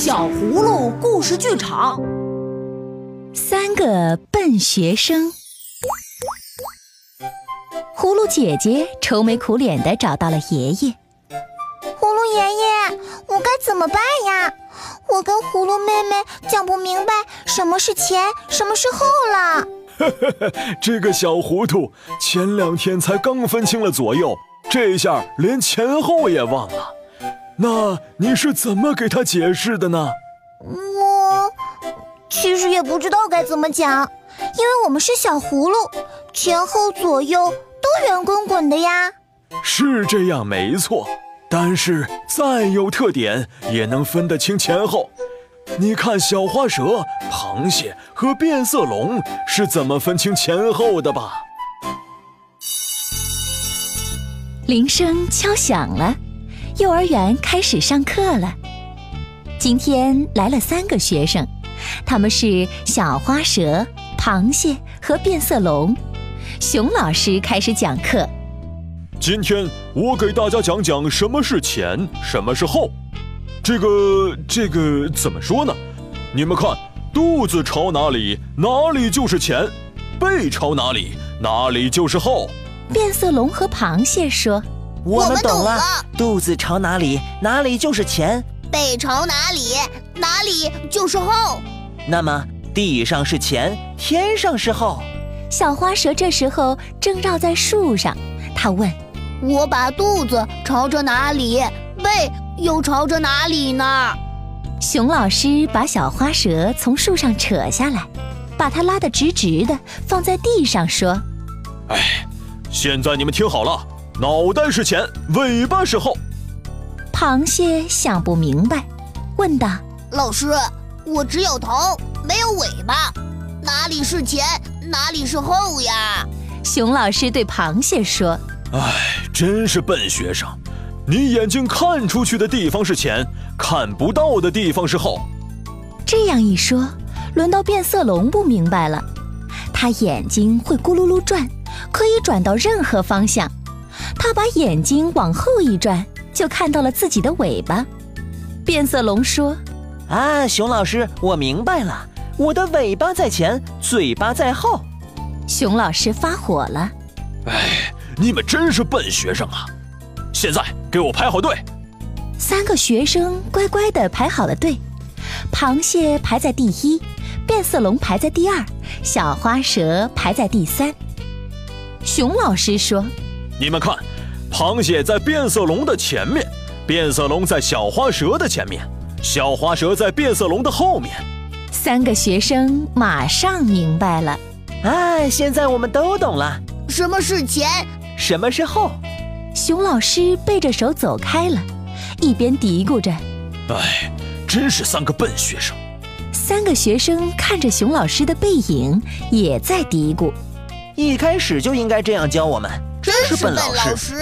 小葫芦故事剧场，三个笨学生。葫芦姐姐愁眉苦脸的找到了爷爷。葫芦爷爷，我该怎么办呀？我跟葫芦妹妹讲不明白什么是前，什么是后了。这个小糊涂，前两天才刚分清了左右，这下连前后也忘了。那你是怎么给他解释的呢？我其实也不知道该怎么讲，因为我们是小葫芦，前后左右都圆滚滚的呀。是这样没错，但是再有特点也能分得清前后。你看小花蛇、螃蟹和变色龙是怎么分清前后的吧？铃声敲响了。幼儿园开始上课了。今天来了三个学生，他们是小花蛇、螃蟹和变色龙。熊老师开始讲课。今天我给大家讲讲什么是前，什么是后。这个这个怎么说呢？你们看，肚子朝哪里，哪里就是前；背朝哪里，哪里就是后。变色龙和螃蟹说。我们懂了，肚子朝哪里，哪里就是前；背朝哪里，哪里就是后。那么地上是前，天上是后。小花蛇这时候正绕在树上，它问：“我把肚子朝着哪里，背又朝着哪里呢？”熊老师把小花蛇从树上扯下来，把它拉得直直的，放在地上说：“哎，现在你们听好了。”脑袋是前，尾巴是后。螃蟹想不明白，问道：“老师，我只有头，没有尾巴，哪里是前，哪里是后呀？”熊老师对螃蟹说：“哎，真是笨学生，你眼睛看出去的地方是前，看不到的地方是后。”这样一说，轮到变色龙不明白了。它眼睛会咕噜噜转，可以转到任何方向。他把眼睛往后一转，就看到了自己的尾巴。变色龙说：“啊，熊老师，我明白了，我的尾巴在前，嘴巴在后。”熊老师发火了：“哎，你们真是笨学生啊！现在给我排好队。”三个学生乖乖地排好了队，螃蟹排在第一，变色龙排在第二，小花蛇排在第三。熊老师说。你们看，螃蟹在变色龙的前面，变色龙在小花蛇的前面，小花蛇在变色龙的后面。三个学生马上明白了。哎，现在我们都懂了，什么是前，什么是后。熊老师背着手走开了，一边嘀咕着：“哎，真是三个笨学生。”三个学生看着熊老师的背影，也在嘀咕：“一开始就应该这样教我们。”真是笨老师！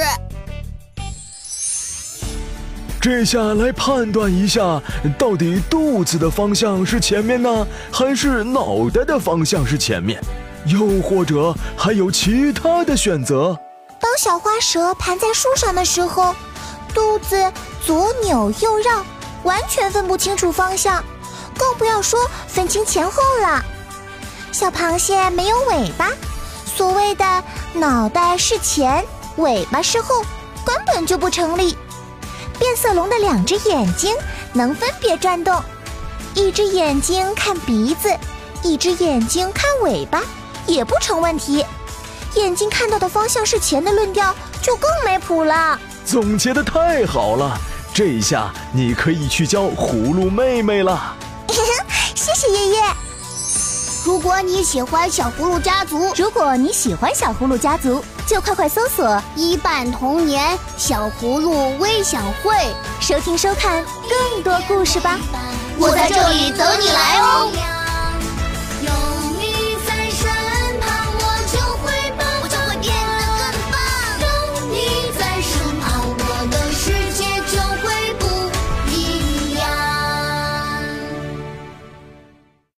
这下来判断一下，到底肚子的方向是前面呢，还是脑袋的方向是前面？又或者还有其他的选择？当小花蛇盘在树上的时候，肚子左扭右绕，完全分不清楚方向，更不要说分清前后了。小螃蟹没有尾巴。所谓的脑袋是前，尾巴是后，根本就不成立。变色龙的两只眼睛能分别转动，一只眼睛看鼻子，一只眼睛看尾巴，也不成问题。眼睛看到的方向是前的论调就更没谱了。总结的太好了，这下你可以去教葫芦妹妹了。谢谢爷爷。如果你喜欢小葫芦家族，如果你喜欢小葫芦家族，就快快搜索“一半童年小葫芦微享会”，收听收看更多故事吧。我在这里等你来哦。